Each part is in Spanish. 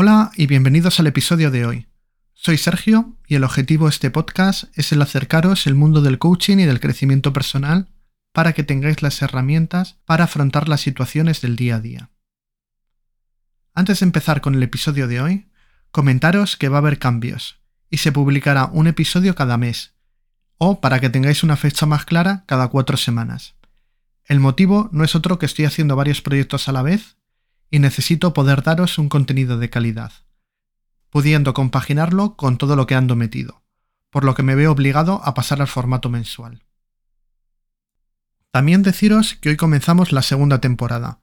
Hola y bienvenidos al episodio de hoy. Soy Sergio y el objetivo de este podcast es el acercaros el mundo del coaching y del crecimiento personal para que tengáis las herramientas para afrontar las situaciones del día a día. Antes de empezar con el episodio de hoy, comentaros que va a haber cambios y se publicará un episodio cada mes, o para que tengáis una fecha más clara, cada cuatro semanas. El motivo no es otro que estoy haciendo varios proyectos a la vez y necesito poder daros un contenido de calidad, pudiendo compaginarlo con todo lo que ando metido, por lo que me veo obligado a pasar al formato mensual. También deciros que hoy comenzamos la segunda temporada.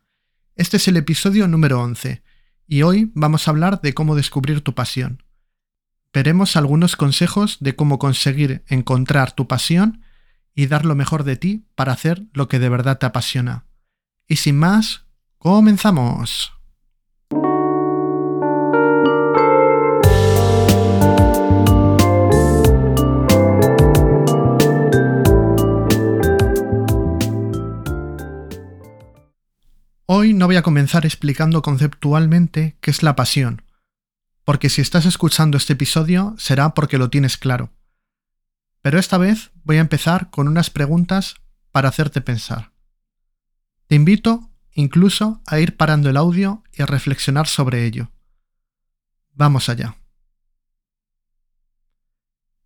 Este es el episodio número 11, y hoy vamos a hablar de cómo descubrir tu pasión. Veremos algunos consejos de cómo conseguir encontrar tu pasión y dar lo mejor de ti para hacer lo que de verdad te apasiona. Y sin más, comenzamos. Hoy no voy a comenzar explicando conceptualmente qué es la pasión, porque si estás escuchando este episodio será porque lo tienes claro. Pero esta vez voy a empezar con unas preguntas para hacerte pensar. Te invito incluso a ir parando el audio y a reflexionar sobre ello. Vamos allá.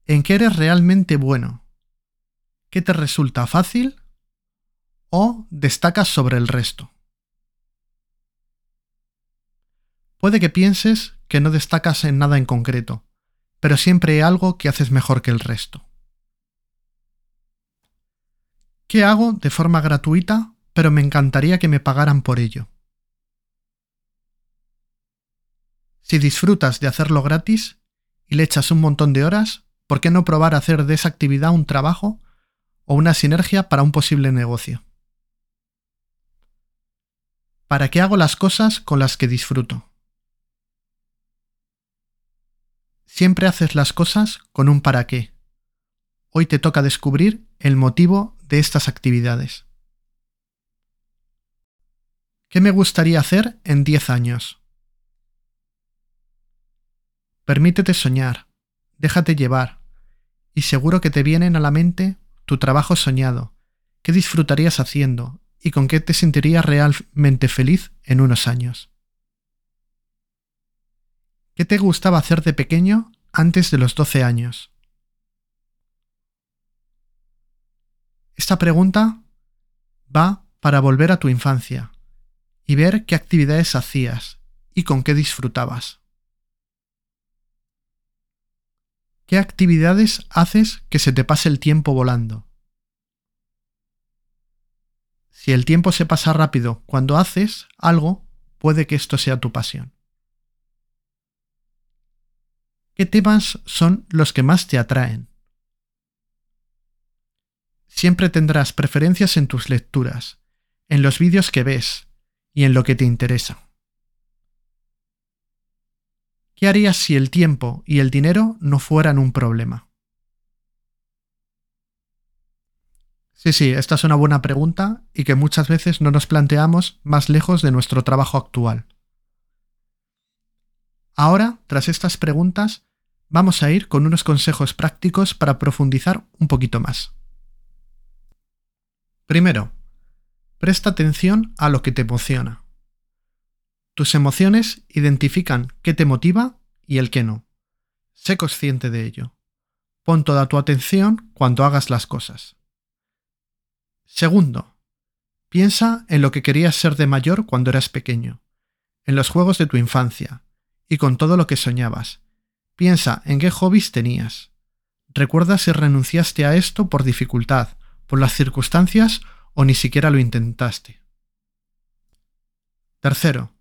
¿En qué eres realmente bueno? ¿Qué te resulta fácil? ¿O destacas sobre el resto? Puede que pienses que no destacas en nada en concreto, pero siempre hay algo que haces mejor que el resto. ¿Qué hago de forma gratuita, pero me encantaría que me pagaran por ello? Si disfrutas de hacerlo gratis y le echas un montón de horas, ¿por qué no probar a hacer de esa actividad un trabajo o una sinergia para un posible negocio? ¿Para qué hago las cosas con las que disfruto? Siempre haces las cosas con un para qué. Hoy te toca descubrir el motivo de estas actividades. ¿Qué me gustaría hacer en 10 años? Permítete soñar, déjate llevar, y seguro que te vienen a la mente tu trabajo soñado, qué disfrutarías haciendo y con qué te sentirías realmente feliz en unos años. ¿Qué te gustaba hacer de pequeño antes de los 12 años? Esta pregunta va para volver a tu infancia y ver qué actividades hacías y con qué disfrutabas. ¿Qué actividades haces que se te pase el tiempo volando? Si el tiempo se pasa rápido cuando haces algo, puede que esto sea tu pasión. ¿Qué temas son los que más te atraen? Siempre tendrás preferencias en tus lecturas, en los vídeos que ves y en lo que te interesa. ¿Qué harías si el tiempo y el dinero no fueran un problema? Sí, sí, esta es una buena pregunta y que muchas veces no nos planteamos más lejos de nuestro trabajo actual. Ahora, tras estas preguntas, vamos a ir con unos consejos prácticos para profundizar un poquito más. Primero, presta atención a lo que te emociona. Tus emociones identifican qué te motiva y el qué no. Sé consciente de ello. Pon toda tu atención cuando hagas las cosas. Segundo, piensa en lo que querías ser de mayor cuando eras pequeño, en los juegos de tu infancia y con todo lo que soñabas. Piensa en qué hobbies tenías. Recuerda si renunciaste a esto por dificultad, por las circunstancias o ni siquiera lo intentaste. Tercero,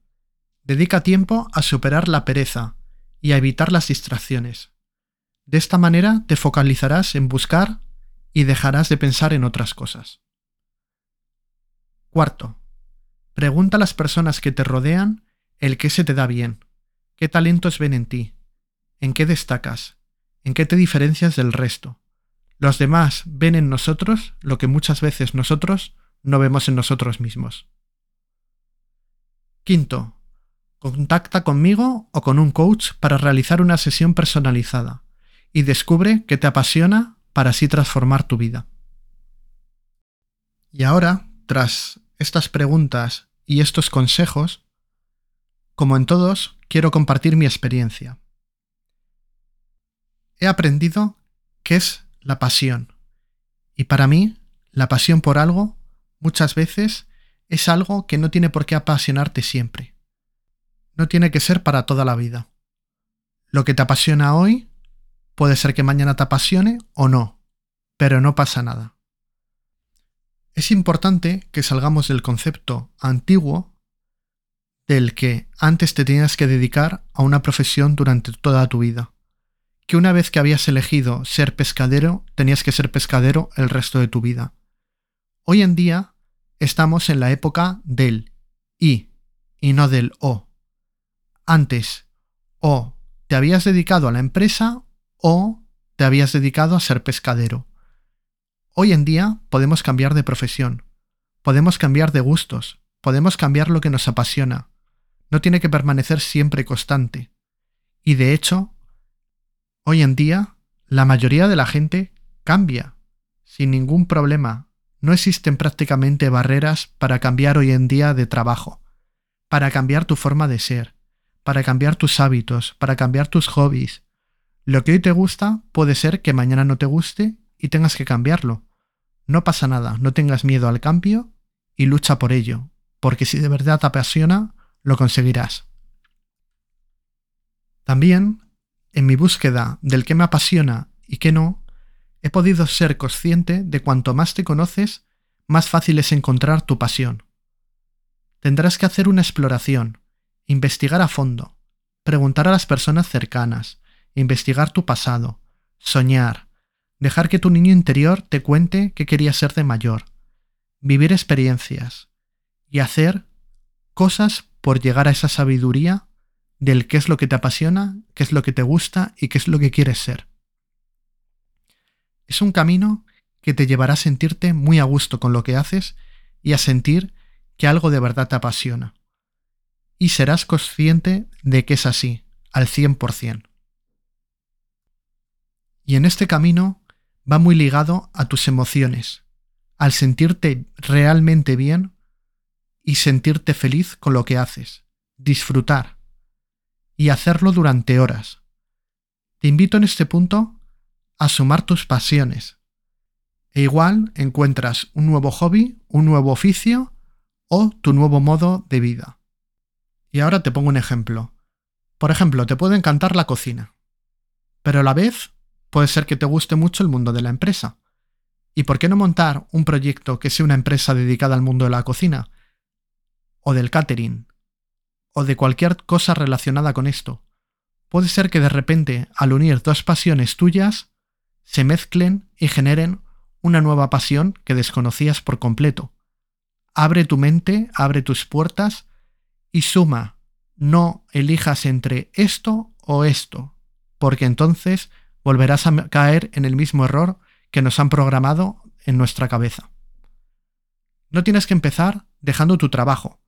dedica tiempo a superar la pereza y a evitar las distracciones. De esta manera te focalizarás en buscar y dejarás de pensar en otras cosas. Cuarto, pregunta a las personas que te rodean el qué se te da bien, qué talentos ven en ti, en qué destacas, en qué te diferencias del resto, los demás ven en nosotros lo que muchas veces nosotros no vemos en nosotros mismos. Quinto, Contacta conmigo o con un coach para realizar una sesión personalizada y descubre qué te apasiona para así transformar tu vida. Y ahora, tras estas preguntas y estos consejos, como en todos, quiero compartir mi experiencia. He aprendido qué es la pasión. Y para mí, la pasión por algo muchas veces es algo que no tiene por qué apasionarte siempre. No tiene que ser para toda la vida. Lo que te apasiona hoy puede ser que mañana te apasione o no, pero no pasa nada. Es importante que salgamos del concepto antiguo del que antes te tenías que dedicar a una profesión durante toda tu vida. Que una vez que habías elegido ser pescadero, tenías que ser pescadero el resto de tu vida. Hoy en día estamos en la época del y y no del o. Antes, o te habías dedicado a la empresa o te habías dedicado a ser pescadero. Hoy en día podemos cambiar de profesión, podemos cambiar de gustos, podemos cambiar lo que nos apasiona. No tiene que permanecer siempre constante. Y de hecho, hoy en día, la mayoría de la gente cambia, sin ningún problema, no existen prácticamente barreras para cambiar hoy en día de trabajo, para cambiar tu forma de ser, para cambiar tus hábitos, para cambiar tus hobbies. Lo que hoy te gusta puede ser que mañana no te guste y tengas que cambiarlo. No pasa nada, no tengas miedo al cambio y lucha por ello, porque si de verdad te apasiona, lo conseguirás. También, en mi búsqueda del que me apasiona y qué no, he podido ser consciente de cuanto más te conoces, más fácil es encontrar tu pasión. Tendrás que hacer una exploración, investigar a fondo, preguntar a las personas cercanas, investigar tu pasado, soñar, dejar que tu niño interior te cuente qué quería ser de mayor, vivir experiencias y hacer cosas por llegar a esa sabiduría del qué es lo que te apasiona, qué es lo que te gusta y qué es lo que quieres ser. Es un camino que te llevará a sentirte muy a gusto con lo que haces y a sentir que algo de verdad te apasiona. Y serás consciente de que es así, al 100%. Y en este camino va muy ligado a tus emociones, al sentirte realmente bien y sentirte feliz con lo que haces, disfrutar y hacerlo durante horas. Te invito en este punto a sumar tus pasiones. E igual encuentras un nuevo hobby, un nuevo oficio o tu nuevo modo de vida. Y ahora te pongo un ejemplo. Por ejemplo, te puede encantar la cocina, pero a la vez puede ser que te guste mucho el mundo de la empresa. ¿Y por qué no montar un proyecto que sea una empresa dedicada al mundo de la cocina? O del catering. O de cualquier cosa relacionada con esto. Puede ser que de repente, al unir dos pasiones tuyas, se mezclen y generen una nueva pasión que desconocías por completo. Abre tu mente, abre tus puertas y suma. No elijas entre esto o esto, porque entonces volverás a caer en el mismo error que nos han programado en nuestra cabeza. No tienes que empezar dejando tu trabajo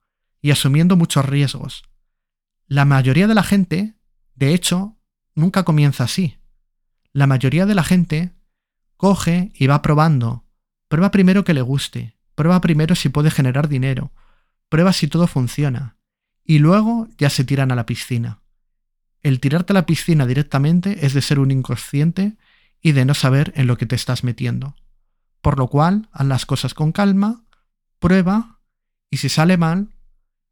y asumiendo muchos riesgos. La mayoría de la gente, de hecho, nunca comienza así. La mayoría de la gente coge y va probando. Prueba primero que le guste, prueba primero si puede generar dinero, prueba si todo funciona, y luego ya se tiran a la piscina. El tirarte a la piscina directamente es de ser un inconsciente y de no saber en lo que te estás metiendo. Por lo cual, haz las cosas con calma, prueba, y si sale mal,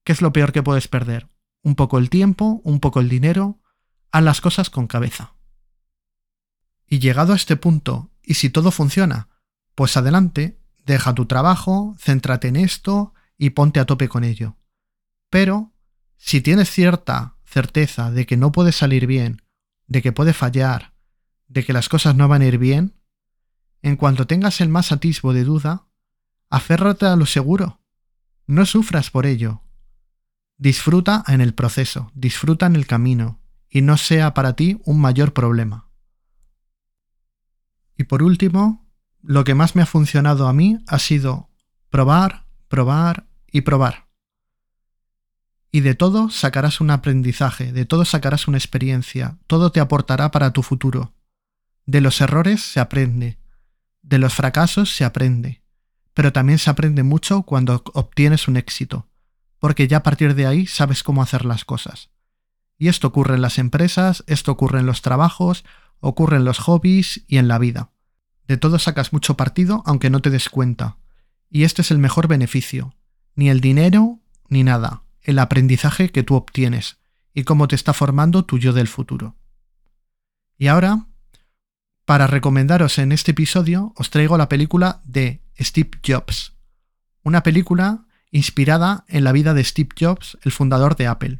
¿qué es lo peor que puedes perder? Un poco el tiempo, un poco el dinero, haz las cosas con cabeza. Y llegado a este punto, y si todo funciona, pues adelante, deja tu trabajo, céntrate en esto y ponte a tope con ello. Pero, si tienes cierta certeza de que no puede salir bien, de que puede fallar, de que las cosas no van a ir bien, en cuanto tengas el más atisbo de duda, aférrate a lo seguro. No sufras por ello. Disfruta en el proceso, disfruta en el camino, y no sea para ti un mayor problema. Y por último, lo que más me ha funcionado a mí ha sido probar, probar y probar. Y de todo sacarás un aprendizaje, de todo sacarás una experiencia, todo te aportará para tu futuro. De los errores se aprende, de los fracasos se aprende, pero también se aprende mucho cuando obtienes un éxito, porque ya a partir de ahí sabes cómo hacer las cosas. Y esto ocurre en las empresas, esto ocurre en los trabajos, ocurre en los hobbies y en la vida. De todo sacas mucho partido aunque no te des cuenta. Y este es el mejor beneficio. Ni el dinero, ni nada. El aprendizaje que tú obtienes y cómo te está formando tu yo del futuro. Y ahora, para recomendaros en este episodio, os traigo la película de Steve Jobs. Una película inspirada en la vida de Steve Jobs, el fundador de Apple.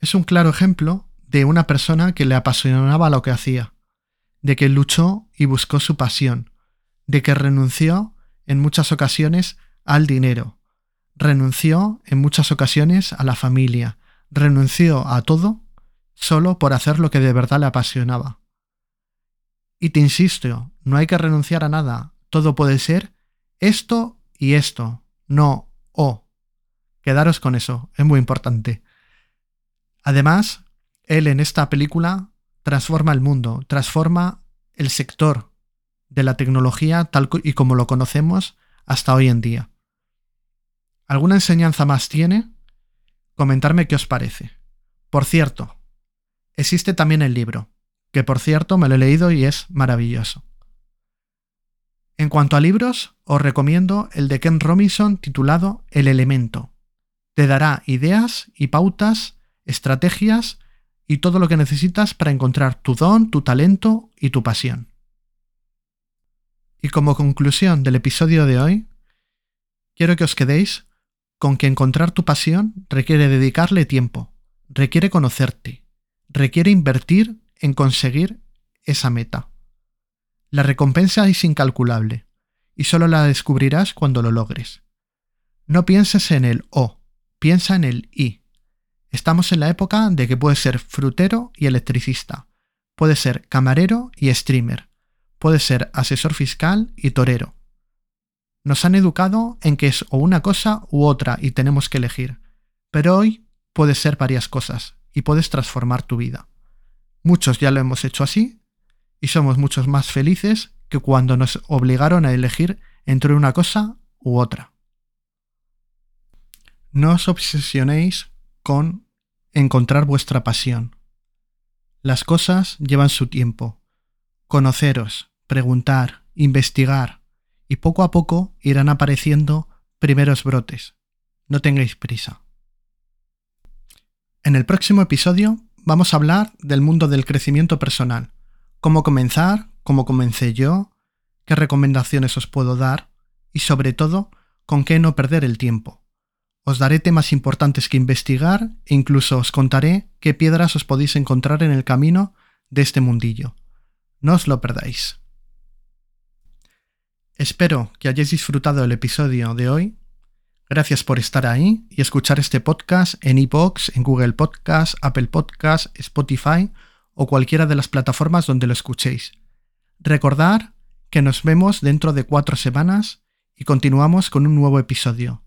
Es un claro ejemplo de una persona que le apasionaba lo que hacía de que luchó y buscó su pasión, de que renunció en muchas ocasiones al dinero, renunció en muchas ocasiones a la familia, renunció a todo solo por hacer lo que de verdad le apasionaba. Y te insisto, no hay que renunciar a nada, todo puede ser esto y esto, no o. Quedaros con eso, es muy importante. Además, él en esta película transforma el mundo, transforma el sector de la tecnología tal y como lo conocemos hasta hoy en día. ¿Alguna enseñanza más tiene? Comentarme qué os parece. Por cierto, existe también el libro, que por cierto me lo he leído y es maravilloso. En cuanto a libros, os recomiendo el de Ken Robinson titulado El elemento. Te dará ideas y pautas, estrategias y todo lo que necesitas para encontrar tu don, tu talento y tu pasión. Y como conclusión del episodio de hoy, quiero que os quedéis con que encontrar tu pasión requiere dedicarle tiempo, requiere conocerte, requiere invertir en conseguir esa meta. La recompensa es incalculable y solo la descubrirás cuando lo logres. No pienses en el O, piensa en el I. Estamos en la época de que puedes ser frutero y electricista, puedes ser camarero y streamer, puedes ser asesor fiscal y torero. Nos han educado en que es o una cosa u otra y tenemos que elegir, pero hoy puedes ser varias cosas y puedes transformar tu vida. Muchos ya lo hemos hecho así y somos muchos más felices que cuando nos obligaron a elegir entre una cosa u otra. No os obsesionéis con encontrar vuestra pasión. Las cosas llevan su tiempo. Conoceros, preguntar, investigar, y poco a poco irán apareciendo primeros brotes. No tengáis prisa. En el próximo episodio vamos a hablar del mundo del crecimiento personal, cómo comenzar, cómo comencé yo, qué recomendaciones os puedo dar y sobre todo con qué no perder el tiempo. Os daré temas importantes que investigar e incluso os contaré qué piedras os podéis encontrar en el camino de este mundillo. No os lo perdáis. Espero que hayáis disfrutado el episodio de hoy. Gracias por estar ahí y escuchar este podcast en iBox, en Google Podcast, Apple Podcast, Spotify o cualquiera de las plataformas donde lo escuchéis. Recordar que nos vemos dentro de cuatro semanas y continuamos con un nuevo episodio.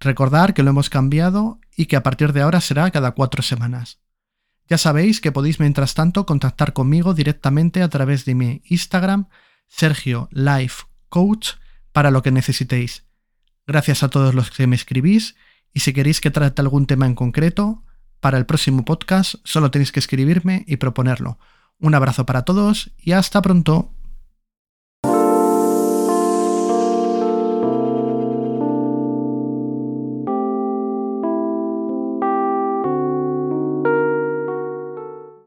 Recordar que lo hemos cambiado y que a partir de ahora será cada cuatro semanas. Ya sabéis que podéis mientras tanto contactar conmigo directamente a través de mi Instagram, Sergio Life Coach, para lo que necesitéis. Gracias a todos los que me escribís y si queréis que trate algún tema en concreto, para el próximo podcast solo tenéis que escribirme y proponerlo. Un abrazo para todos y hasta pronto.